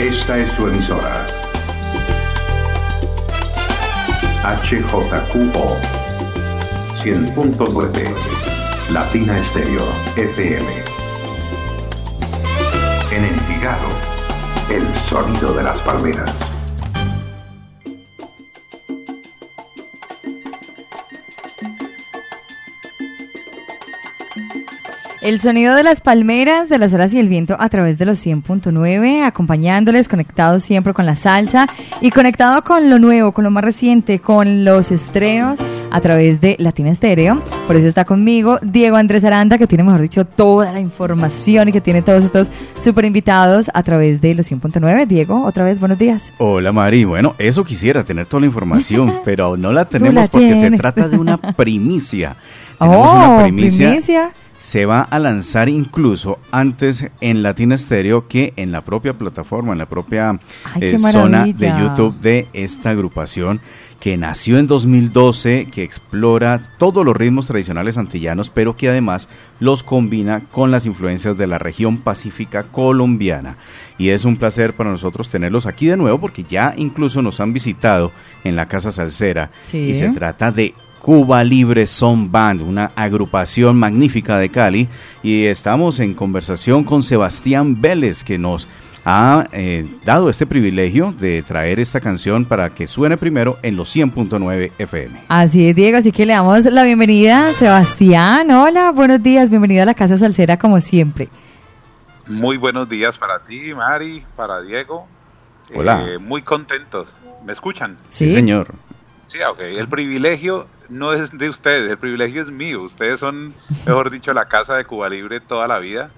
Esta es su emisora. HJQO 100.9 Latina Estéreo FM. En Envigado, el sonido de las palmeras. El sonido de las palmeras, de las olas y el viento a través de los 100.9, acompañándoles, conectados siempre con la salsa y conectado con lo nuevo, con lo más reciente, con los estrenos a través de Latina Estéreo. Por eso está conmigo Diego Andrés Aranda, que tiene, mejor dicho, toda la información y que tiene todos estos super invitados a través de los 100.9. Diego, otra vez, buenos días. Hola Mari, bueno, eso quisiera, tener toda la información, pero no la tenemos porque se trata de una primicia. Tenemos oh, una primicia se va a lanzar incluso antes en Latina Stereo que en la propia plataforma, en la propia eh, zona de YouTube de esta agrupación que nació en 2012, que explora todos los ritmos tradicionales antillanos, pero que además los combina con las influencias de la región pacífica colombiana. Y es un placer para nosotros tenerlos aquí de nuevo porque ya incluso nos han visitado en la Casa Salsera. Y se trata de Cuba Libre Son Band, una agrupación magnífica de Cali. Y estamos en conversación con Sebastián Vélez, que nos ha eh, dado este privilegio de traer esta canción para que suene primero en los 100.9 FM. Así es, Diego, así que le damos la bienvenida Sebastián. Hola, buenos días, bienvenido a la Casa Salsera como siempre. Muy buenos días para ti, Mari, para Diego. Hola. Eh, muy contentos. ¿Me escuchan? sí señor. Sí, ok. El privilegio no es de ustedes, el privilegio es mío. Ustedes son, mejor dicho, la casa de Cuba Libre toda la vida.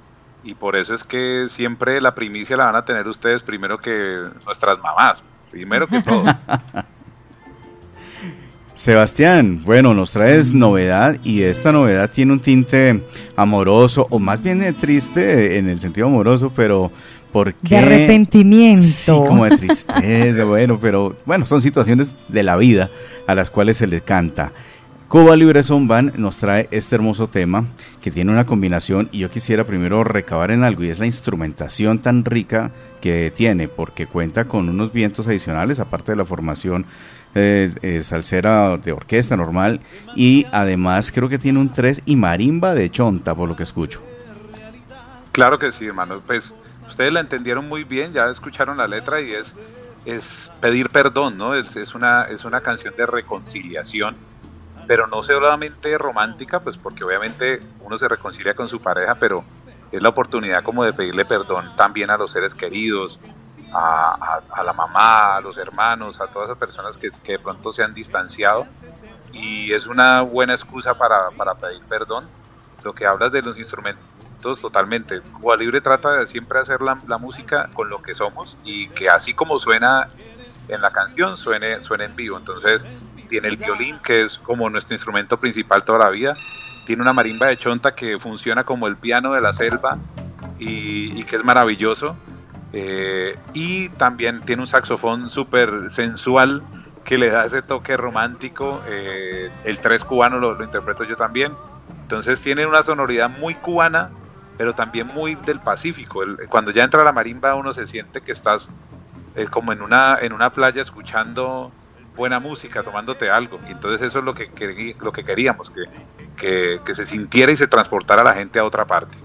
Y por eso es que siempre la primicia la van a tener ustedes primero que nuestras mamás. Primero que todo. Sebastián, bueno, nos traes novedad y esta novedad tiene un tinte amoroso, o más bien triste en el sentido amoroso, pero ¿Por De arrepentimiento. Sí, como de tristeza, bueno, pero bueno, son situaciones de la vida a las cuales se le canta. Cuba Libre Son Band nos trae este hermoso tema que tiene una combinación y yo quisiera primero recabar en algo y es la instrumentación tan rica que tiene porque cuenta con unos vientos adicionales aparte de la formación eh, eh, salsera de orquesta normal y además creo que tiene un tres y marimba de chonta por lo que escucho. Claro que sí, hermano. Pues ustedes la entendieron muy bien, ya escucharon la letra y es, es pedir perdón, ¿no? Es, es, una, es una canción de reconciliación, pero no solamente romántica, pues porque obviamente uno se reconcilia con su pareja, pero es la oportunidad como de pedirle perdón también a los seres queridos, a, la mamá, a los hermanos, a todas esas personas que, que, de pronto se han distanciado. Y es una buena excusa para, para pedir perdón. Lo que hablas de los instrumentos totalmente. Cuba Libre trata de siempre hacer la, música con lo que somos y que así como suena en la canción, suene, suene en vivo. Entonces tiene el violín, que es como nuestro instrumento principal toda la vida. Tiene una marimba de chonta que funciona como el piano de la selva y, que es maravilloso. Eh, y también tiene un saxofón súper sensual que le da ese toque romántico. Eh, el tres cubano lo, lo interpreto yo también. Entonces tiene una sonoridad muy cubana, pero también muy del Pacífico. cuando ya entra la marimba uno se siente que estás eh, como en una, en una playa escuchando buena música, tomándote algo. Y entonces eso es lo que, lo que queríamos, que, que, que se sintiera y se transportara la gente a otra parte.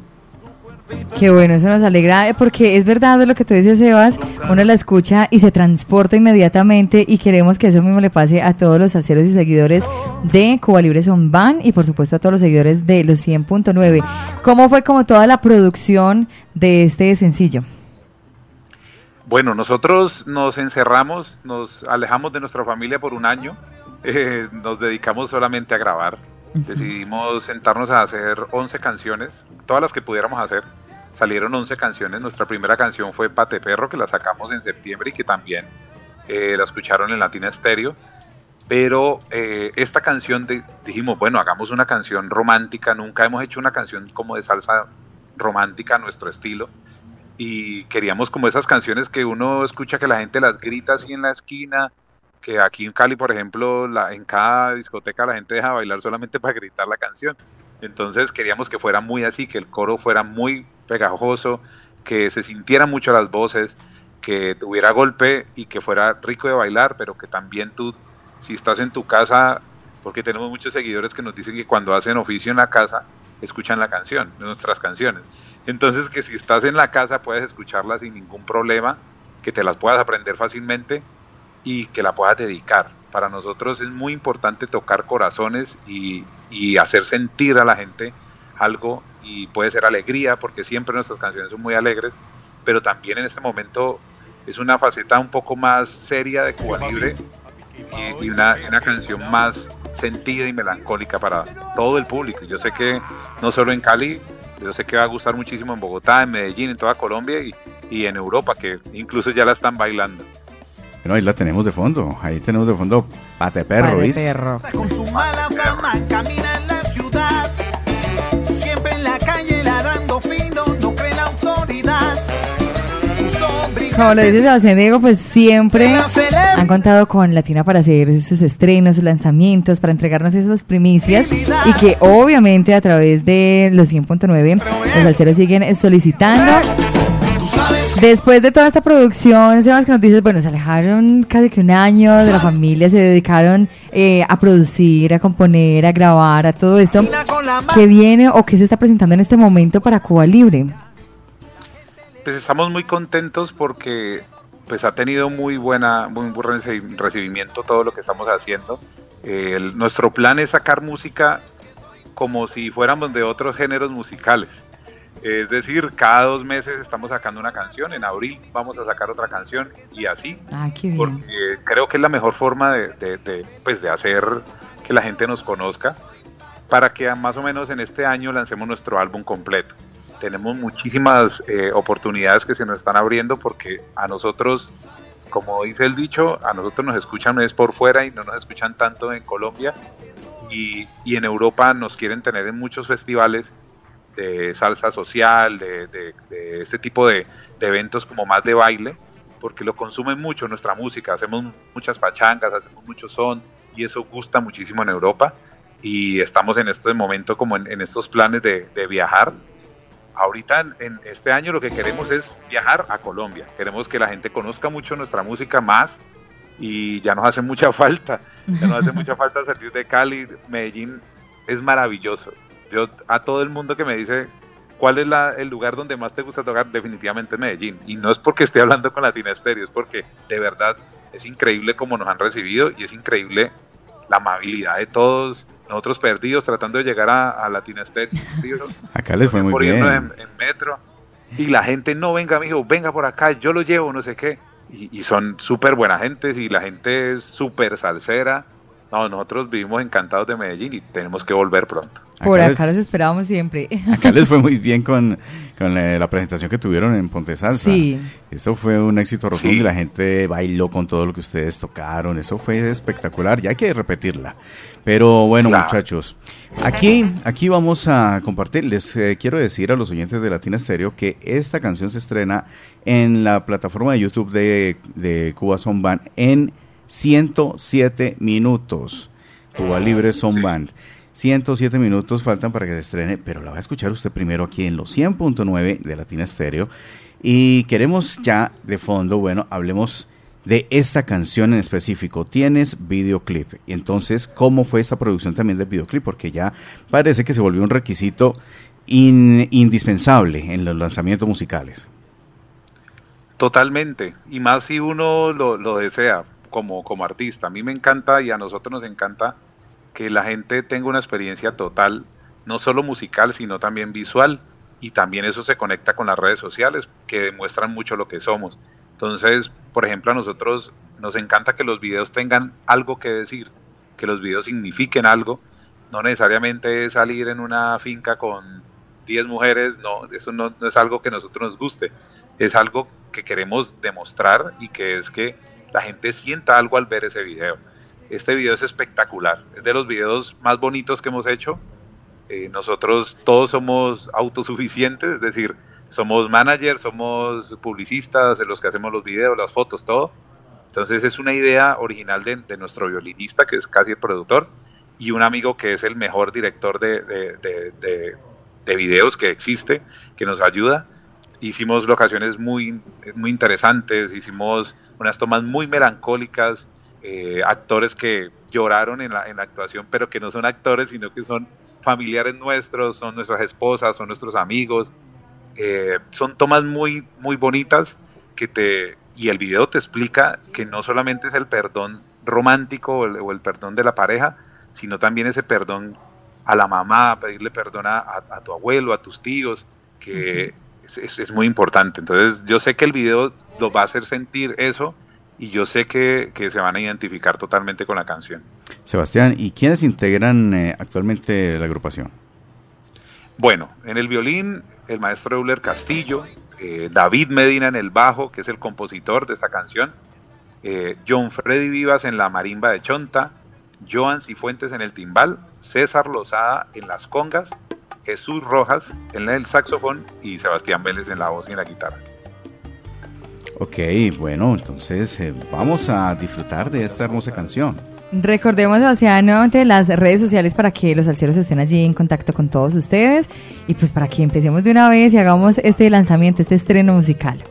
Qué bueno, eso nos alegra, eh, porque es verdad lo que tú dices, Sebas, uno la escucha y se transporta inmediatamente y queremos que eso mismo le pase a todos los salseros y seguidores de Cuba Libre Son Van y por supuesto a todos los seguidores de los 100.9. ¿Cómo fue como toda la producción de este sencillo? Bueno, nosotros nos encerramos, nos alejamos de nuestra familia por un año, eh, nos dedicamos solamente a grabar Decidimos sentarnos a hacer 11 canciones, todas las que pudiéramos hacer. Salieron 11 canciones. Nuestra primera canción fue Pate Perro, que la sacamos en septiembre y que también eh, la escucharon en Latina Estéreo. Pero eh, esta canción dijimos, bueno, hagamos una canción romántica. Nunca hemos hecho una canción como de salsa romántica a nuestro estilo. Y queríamos como esas canciones que uno escucha que la gente las grita así en la esquina que aquí en Cali, por ejemplo, la, en cada discoteca la gente deja bailar solamente para gritar la canción. Entonces queríamos que fuera muy así, que el coro fuera muy pegajoso, que se sintieran mucho las voces, que tuviera golpe y que fuera rico de bailar, pero que también tú, si estás en tu casa, porque tenemos muchos seguidores que nos dicen que cuando hacen oficio en la casa, escuchan la canción, nuestras canciones. Entonces que si estás en la casa puedes escucharla sin ningún problema, que te las puedas aprender fácilmente y que la puedas dedicar. Para nosotros es muy importante tocar corazones y, y hacer sentir a la gente algo y puede ser alegría, porque siempre nuestras canciones son muy alegres, pero también en este momento es una faceta un poco más seria de Cuba Libre y, una, una, canción más sentida y melancólica para todo el público. Yo sé que no solo en Cali, yo sé que va a gustar muchísimo en Bogotá, en Medellín, en toda Colombia y, y en Europa, que incluso ya la están bailando. Bueno, ahí la tenemos de fondo, ahí tenemos de fondo Pate Perro, Pate Perro. Con su mala fama camina en la ciudad, siempre en la calle ladrando fino, no cree la autoridad. Como lo dice Sebastián Diego, pues siempre han contado con Latina para hacer sus estrenos, sus lanzamientos, para entregarnos esas primicias y que obviamente a través de los 100.9 los alceros siguen solicitando. Después de toda esta producción, Sebas, que nos dices, bueno, se alejaron casi que un año de la familia, se dedicaron eh, a producir, a componer, a grabar, a todo esto. ¿Qué viene o qué se está presentando en este momento para Cuba Libre? pues estamos muy contentos porque pues ha tenido muy buena muy buen recibimiento todo lo que estamos haciendo eh, nuestro plan es sacar música como si fuéramos de otros géneros musicales es decir cada dos meses estamos sacando una canción en abril vamos a sacar otra canción y así ah, qué bien. porque creo que es la mejor forma de, de, de, pues de hacer que la gente nos conozca para que más o menos en este año lancemos nuestro álbum completo tenemos muchísimas eh, oportunidades que se nos están abriendo porque a nosotros, como dice el dicho, a nosotros nos escuchan es por fuera y no nos escuchan tanto en Colombia y, y en Europa nos quieren tener en muchos festivales de salsa social, de, de, este tipo de, eventos como más de baile, porque lo consumen mucho nuestra música, hacemos muchas pachangas, hacemos mucho son y eso gusta muchísimo en Europa y estamos en este momento como en, en estos planes de, de viajar ahorita en, este año lo que queremos es viajar a Colombia. Queremos que la gente conozca mucho nuestra música más y ya nos hace mucha falta. Ya nos hace mucha falta salir de Cali. Medellín es maravilloso. Yo a todo el mundo que me dice cuál es el lugar donde más te gusta tocar, definitivamente Medellín. Y no es porque esté hablando con Latina Estéreo, es porque de verdad es increíble cómo nos han recibido y es increíble la amabilidad de todos, nosotros perdidos tratando de llegar a, a Latina Estéreo. acá les fue muy bien. En, en, metro. Y la gente, no, venga, mijo, venga por acá, yo lo llevo, no sé qué. Y, y son súper buena gente y la gente es súper salsera. No, nosotros vivimos encantados de Medellín y tenemos que volver pronto. Por acá, acá les, los esperábamos siempre. Acá les fue muy bien con, con la, la, presentación que tuvieron en Ponte Salsa. Sí. Eso fue un éxito rotundo sí. y la gente bailó con todo lo que ustedes tocaron. Eso fue espectacular. Ya hay que repetirla. Pero bueno, claro. muchachos, aquí, aquí vamos a compartir. Les eh, quiero decir a los oyentes de Latina Stereo que esta canción se estrena en la plataforma de YouTube de, de Cuba Son Band en 107 minutos. Cuba Libre Son sí. Band. 107 minutos faltan para que se estrene, pero la va a escuchar usted primero aquí en los 100.9 de Latina Stereo. Y queremos ya de fondo, bueno, hablemos de esta canción en específico. Tienes videoclip. Entonces, ¿cómo fue esta producción también del videoclip? Porque ya parece que se volvió un requisito in, indispensable en los lanzamientos musicales. Totalmente. Y más si uno lo, lo desea como, como artista. A mí me encanta y a nosotros nos encanta que la gente tenga una experiencia total, no solo musical, sino también visual. Y también eso se conecta con las redes sociales, que demuestran mucho lo que somos. Entonces, por ejemplo, a nosotros nos encanta que los videos tengan algo que decir, que los videos signifiquen algo. No necesariamente es salir en una finca con 10 mujeres, no, eso no, no es algo que a nosotros nos guste. Es algo que queremos demostrar y que es que la gente sienta algo al ver ese video. Este video es espectacular, es de los videos más bonitos que hemos hecho. Eh, nosotros todos somos autosuficientes, es decir, somos managers, somos publicistas, los que hacemos los videos, las fotos, todo. Entonces es una idea original de, nuestro violinista, que es casi el productor, y un amigo que es el mejor director de videos que existe, que nos ayuda. Hicimos locaciones muy, muy interesantes, hicimos unas tomas muy melancólicas, eh, actores que lloraron en la, en la actuación, pero que no son actores, sino que son familiares nuestros, son nuestras esposas, son nuestros amigos. Eh, son tomas muy, muy bonitas que te, y el video te explica que no solamente es el perdón romántico o el, perdón de la pareja, sino también ese perdón a la mamá, pedirle perdón a, tu abuelo, a tus tíos, que es, muy importante. Entonces yo sé que el video lo va a hacer sentir eso y yo sé que, se van a identificar totalmente con la canción. Sebastián, ¿y quiénes integran eh, actualmente la agrupación? Bueno, en el violín, el maestro Euler Castillo, eh, David Medina en el bajo, que es el compositor de esta canción, eh, John Freddy Vivas en la marimba de Chonta, Joan Cifuentes en el timbal, César Lozada en las congas, Jesús Rojas en el saxofón y Sebastián Vélez en la voz y en la guitarra. Ok, bueno, entonces eh, vamos a disfrutar de esta hermosa canción. Recordemos, Sebastián, nuevamente las redes sociales para que los alceros estén allí en contacto con todos ustedes y pues para que empecemos de una vez y hagamos este lanzamiento, este estreno musical.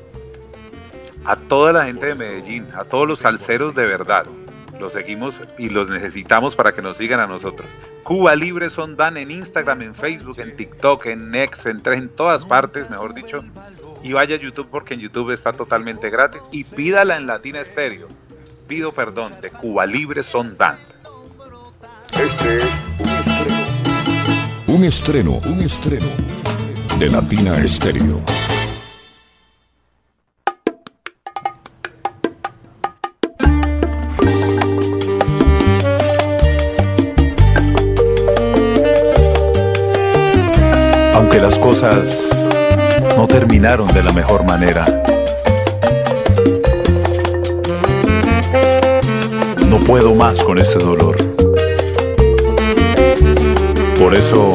A toda la gente de Medellín, a todos los salseros de verdad, los seguimos y los necesitamos para que nos sigan a nosotros. Cuba Libre son Dan en Instagram, en Facebook, en TikTok, en Next, en, en todas partes, mejor dicho y vaya a YouTube porque en YouTube está totalmente gratis y pídala en Latina Estéreo. Pido perdón de Cuba Libre Son Band. Este es un estreno. Un estreno, de Latina Estéreo. Cosas no terminaron de la mejor manera. No puedo más con ese dolor. Por eso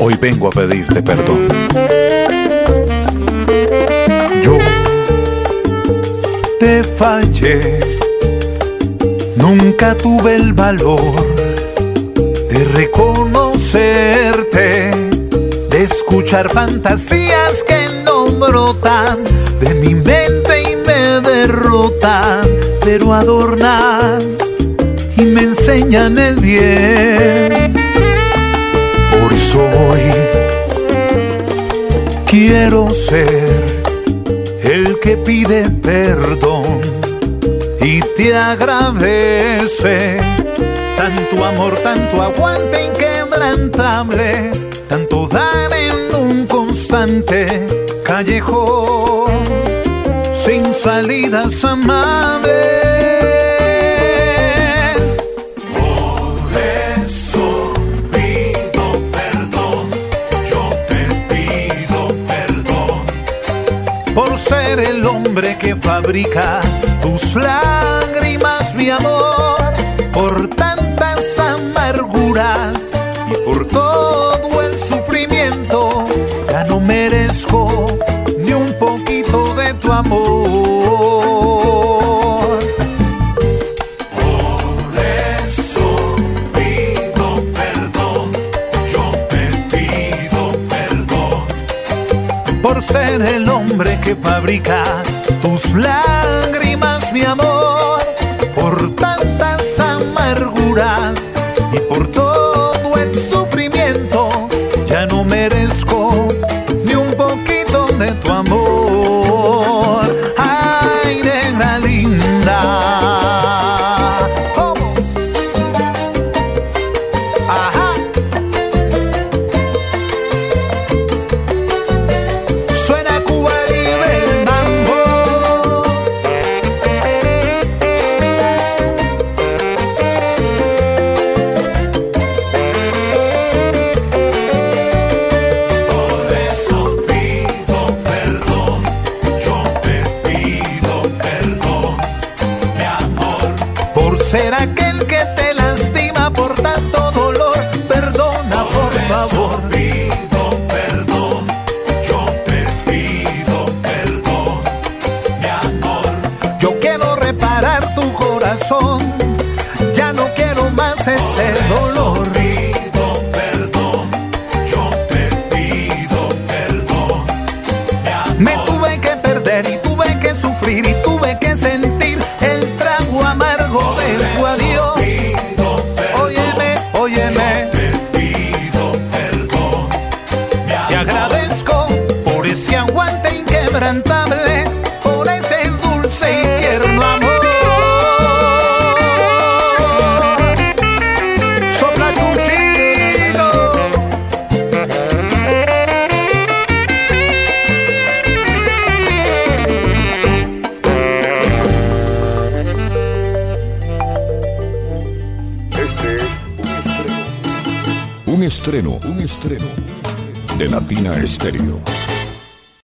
hoy vengo a pedirte perdón. Yo te fallé, nunca tuve el valor de reconocerte, escuchar fantasías que brotan de mi mente y me derrotan, pero adornan y me enseñan el bien. Por eso hoy quiero ser el que pide perdón y te agradece tanto amor, tanto aguante inquebrantable, tanto dar constante callejón sin salidas amables. Por eso pido perdón, yo te pido perdón. Por ser el hombre que fabrica tus lágrimas, tus lágrimas, mi amor. Por tantas amarguras Lo rido, perdón. Yo te pido perdón. Me tuve que perder y tuve que sufrir y tuve que sentir el trago amargo de tu adiós. óyeme, oyeme. Te pido perdón. Ya agradezco por ese aguante inquebrantable. Un estreno de Latina Estéreo.